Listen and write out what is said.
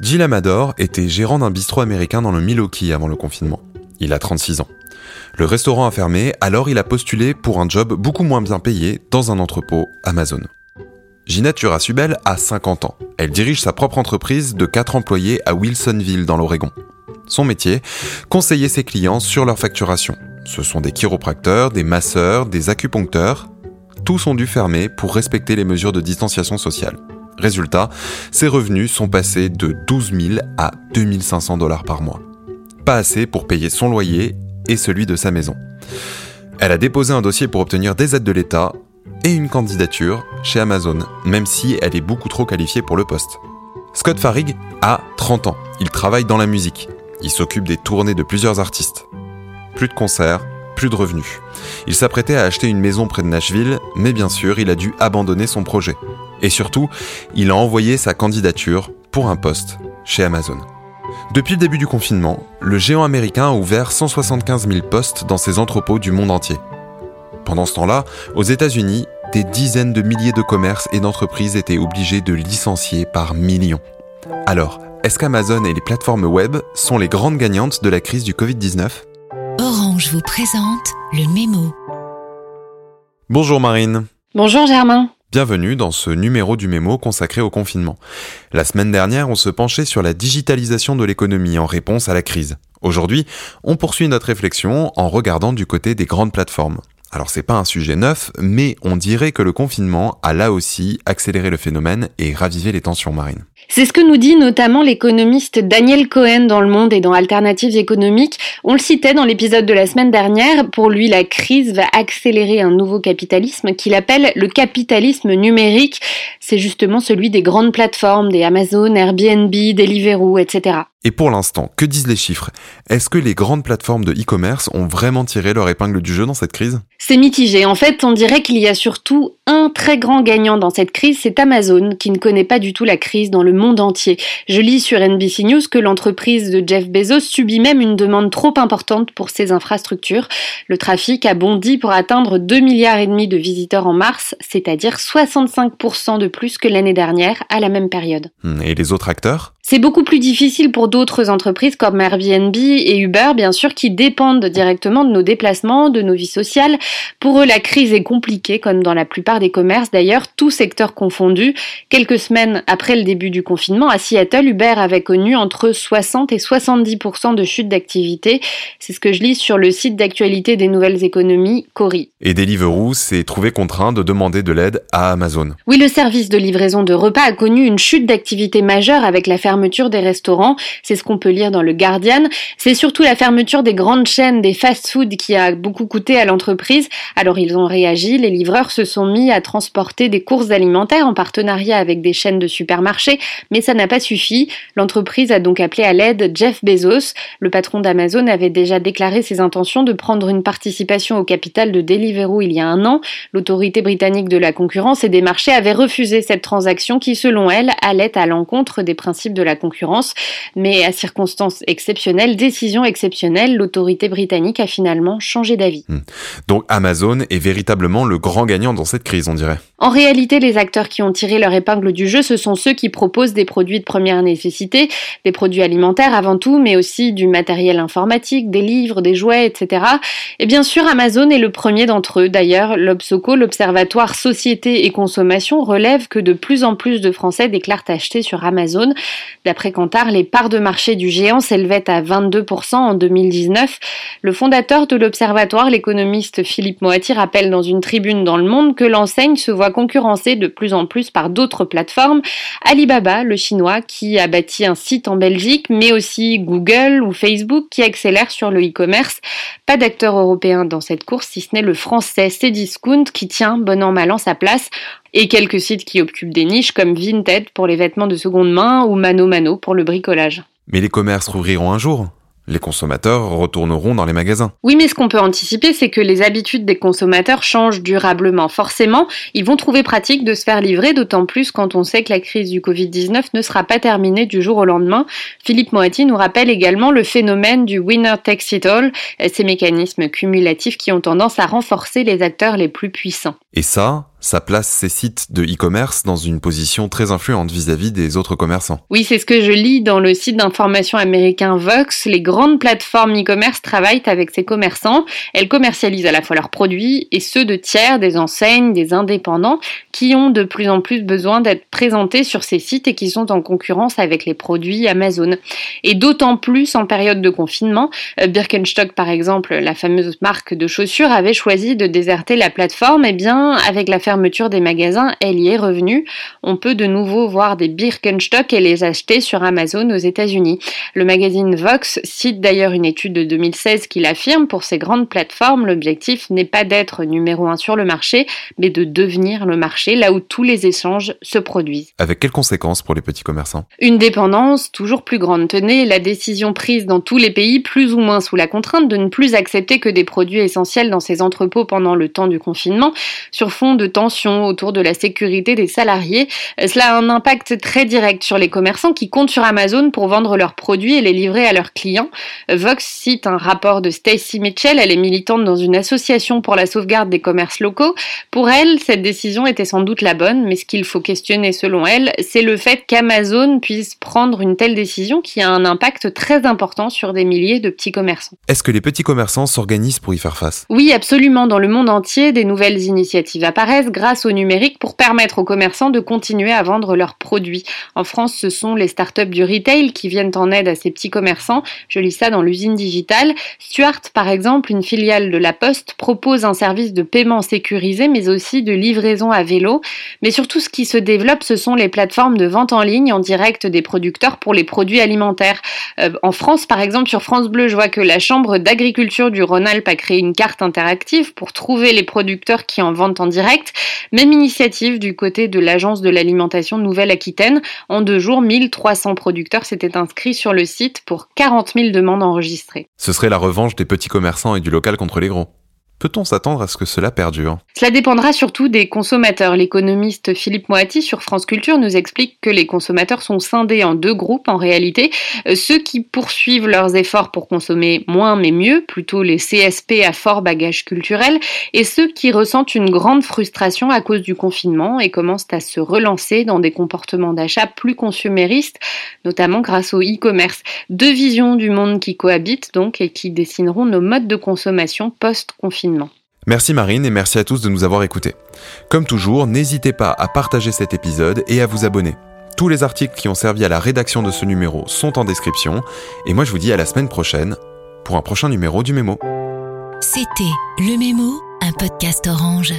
Jill Amador était gérant d'un bistrot américain dans le Milwaukee avant le confinement. Il a 36 ans. Le restaurant a fermé, alors il a postulé pour un job beaucoup moins bien payé dans un entrepôt Amazon. Gina Turasubel a 50 ans. Elle dirige sa propre entreprise de 4 employés à Wilsonville dans l'Oregon. Son métier Conseiller ses clients sur leur facturation. Ce sont des chiropracteurs, des masseurs, des acupuncteurs. Tous ont dû fermer pour respecter les mesures de distanciation sociale. Résultat, ses revenus sont passés de 12 000 à 2500 dollars par mois. Pas assez pour payer son loyer et celui de sa maison. Elle a déposé un dossier pour obtenir des aides de l'État et une candidature chez Amazon, même si elle est beaucoup trop qualifiée pour le poste. Scott Farig a 30 ans. Il travaille dans la musique. Il s'occupe des tournées de plusieurs artistes. Plus de concerts, plus de revenus. Il s'apprêtait à acheter une maison près de Nashville, mais bien sûr, il a dû abandonner son projet. Et surtout, il a envoyé sa candidature pour un poste chez Amazon. Depuis le début du confinement, le géant américain a ouvert 175 000 postes dans ses entrepôts du monde entier. Pendant ce temps-là, aux États-Unis, des dizaines de milliers de commerces et d'entreprises étaient obligés de licencier par millions. Alors, est-ce qu'Amazon et les plateformes web sont les grandes gagnantes de la crise du Covid-19 Orange vous présente le mémo. Bonjour Marine. Bonjour Germain. Bienvenue dans ce numéro du mémo consacré au confinement. La semaine dernière, on se penchait sur la digitalisation de l'économie en réponse à la crise. Aujourd'hui, on poursuit notre réflexion en regardant du côté des grandes plateformes. Alors c'est pas un sujet neuf, mais on dirait que le confinement a là aussi accéléré le phénomène et ravivé les tensions marines. C'est ce que nous dit notamment l'économiste Daniel Cohen dans Le Monde et dans Alternatives économiques. On le citait dans l'épisode de la semaine dernière. Pour lui, la crise va accélérer un nouveau capitalisme qu'il appelle le capitalisme numérique. C'est justement celui des grandes plateformes, des Amazon, Airbnb, Deliveroo, etc. Et pour l'instant, que disent les chiffres? Est-ce que les grandes plateformes de e-commerce ont vraiment tiré leur épingle du jeu dans cette crise? C'est mitigé. En fait, on dirait qu'il y a surtout un très grand gagnant dans cette crise, c'est Amazon, qui ne connaît pas du tout la crise dans le monde entier. Je lis sur NBC News que l'entreprise de Jeff Bezos subit même une demande trop importante pour ses infrastructures. Le trafic a bondi pour atteindre 2 milliards et demi de visiteurs en mars, c'est-à-dire 65% de plus que l'année dernière à la même période. Hmm, et les autres acteurs? C'est beaucoup plus difficile pour d'autres entreprises comme Airbnb et Uber, bien sûr, qui dépendent directement de nos déplacements, de nos vies sociales. Pour eux, la crise est compliquée, comme dans la plupart des commerces d'ailleurs, tout secteur confondu. Quelques semaines après le début du confinement, à Seattle, Uber avait connu entre 60 et 70% de chute d'activité. C'est ce que je lis sur le site d'actualité des nouvelles économies, Cori. Et Deliveroo s'est trouvé contraint de demander de l'aide à Amazon. Oui, le service de livraison de repas a connu une chute d'activité majeure avec la fermeture fermeture des restaurants. C'est ce qu'on peut lire dans le Guardian. C'est surtout la fermeture des grandes chaînes des fast-food qui a beaucoup coûté à l'entreprise. Alors ils ont réagi, les livreurs se sont mis à transporter des courses alimentaires en partenariat avec des chaînes de supermarchés, mais ça n'a pas suffi. L'entreprise a donc appelé à l'aide Jeff Bezos. Le patron d'Amazon avait déjà déclaré ses intentions de prendre une participation au capital de Deliveroo il y a un an. L'autorité britannique de la concurrence et des marchés avait refusé cette transaction qui, selon elle, allait à l'encontre des principes de la concurrence. Mais à circonstances exceptionnelles, décision exceptionnelle, l'autorité britannique a finalement changé d'avis. Hmm. Donc Amazon est véritablement le grand gagnant dans cette crise, on dirait. En réalité, les acteurs qui ont tiré leur épingle du jeu, ce sont ceux qui proposent des produits de première nécessité, des produits alimentaires avant tout, mais aussi du matériel informatique, des livres, des jouets, etc. Et bien sûr, Amazon est le premier d'entre eux. D'ailleurs, l'Obsoco, l'Observatoire Société et Consommation, relève que de plus en plus de Français déclarent acheter sur Amazon. D'après Kantar, les parts de marché du géant s'élevaient à 22% en 2019. Le fondateur de l'Observatoire, l'économiste Philippe Moati, rappelle dans une tribune dans Le Monde que l'enseigne se voit concurrencée de plus en plus par d'autres plateformes. Alibaba, le chinois, qui a bâti un site en Belgique, mais aussi Google ou Facebook qui accélèrent sur le e-commerce. Pas d'acteur européen dans cette course, si ce n'est le français Cdiscount qui tient bon an mal an sa place et quelques sites qui occupent des niches comme Vinted pour les vêtements de seconde main ou Mano Mano pour le bricolage. Mais les commerces rouvriront un jour les consommateurs retourneront dans les magasins. Oui, mais ce qu'on peut anticiper, c'est que les habitudes des consommateurs changent durablement. Forcément, ils vont trouver pratique de se faire livrer, d'autant plus quand on sait que la crise du Covid-19 ne sera pas terminée du jour au lendemain. Philippe Moati nous rappelle également le phénomène du winner takes it all, ces mécanismes cumulatifs qui ont tendance à renforcer les acteurs les plus puissants. Et ça, ça place ces sites de e-commerce dans une position très influente vis-à-vis des autres commerçants. Oui, c'est ce que je lis dans le site d'information américain Vox. Les grandes plateformes e-commerce travaillent avec ces commerçants. Elles commercialisent à la fois leurs produits et ceux de tiers, des enseignes, des indépendants, qui ont de plus en plus besoin d'être présentés sur ces sites et qui sont en concurrence avec les produits Amazon. Et d'autant plus en période de confinement. Euh, Birkenstock, par exemple, la fameuse marque de chaussures, avait choisi de déserter la plateforme. Et eh bien, avec la fermeture des magasins, elle y est revenue. On peut de nouveau voir des Birkenstock et les acheter sur Amazon aux États-Unis. Le magazine Vox cite d'ailleurs une étude de 2016 qui l'affirme pour ces grandes plateformes, l'objectif n'est pas d'être numéro un sur le marché, mais de devenir le marché là où tous les échanges se produisent. Avec quelles conséquences pour les petits commerçants? Une dépendance toujours plus grande. Tenez, la décision prise dans tous les pays, plus ou moins sous la contrainte, de ne plus accepter que des produits essentiels dans ces entrepôts pendant le temps du confinement, sur fond de autour de la sécurité des salariés. Euh, cela a un impact très direct sur les commerçants qui comptent sur Amazon pour vendre leurs produits et les livrer à leurs clients. Vox cite un rapport de Stacy Mitchell, elle est militante dans une association pour la sauvegarde des commerces locaux. Pour elle, cette décision était sans doute la bonne, mais ce qu'il faut questionner selon elle, c'est le fait qu'Amazon puisse prendre une telle décision qui a un impact très important sur des milliers de petits commerçants. Est-ce que les petits commerçants s'organisent pour y faire face? Oui, absolument. Dans le monde entier, des nouvelles initiatives apparaissent grâce au numérique pour permettre aux commerçants de continuer à vendre leurs produits. En France, ce sont les startups du retail qui viennent en aide à ces petits commerçants. Je lis ça dans l'usine digitale. Stuart, par exemple, une filiale de la Poste, propose un service de paiement sécurisé, mais aussi de livraison à vélo. Mais surtout, ce qui se développe, ce sont les plateformes de vente en ligne en direct des producteurs pour les produits alimentaires. Euh, en France, par exemple, sur France Bleu, je vois que la Chambre d'agriculture du Rhône-Alpes a créé une carte interactive pour trouver les producteurs qui en vendent en direct. Même initiative du côté de l'Agence de l'alimentation Nouvelle-Aquitaine. En deux jours, 1300 producteurs s'étaient inscrits sur le site pour 40 000 demandes enregistrées. Ce serait la revanche des petits commerçants et du local contre les gros. Peut-on s'attendre à ce que cela perdure? Cela dépendra surtout des consommateurs. L'économiste Philippe Moati sur France Culture nous explique que les consommateurs sont scindés en deux groupes en réalité. Euh, ceux qui poursuivent leurs efforts pour consommer moins mais mieux, plutôt les CSP à fort bagage culturel, et ceux qui ressentent une grande frustration à cause du confinement et commencent à se relancer dans des comportements d'achat plus consuméristes, notamment grâce au e-commerce. Deux visions du monde qui cohabitent donc et qui dessineront nos modes de consommation post-confinement. Merci Marine et merci à tous de nous avoir écoutés. Comme toujours, n'hésitez pas à partager cet épisode et à vous abonner. Tous les articles qui ont servi à la rédaction de ce numéro sont en description. Et moi je vous dis à la semaine prochaine pour un prochain numéro du Mémo. C'était Le Mémo, un podcast orange.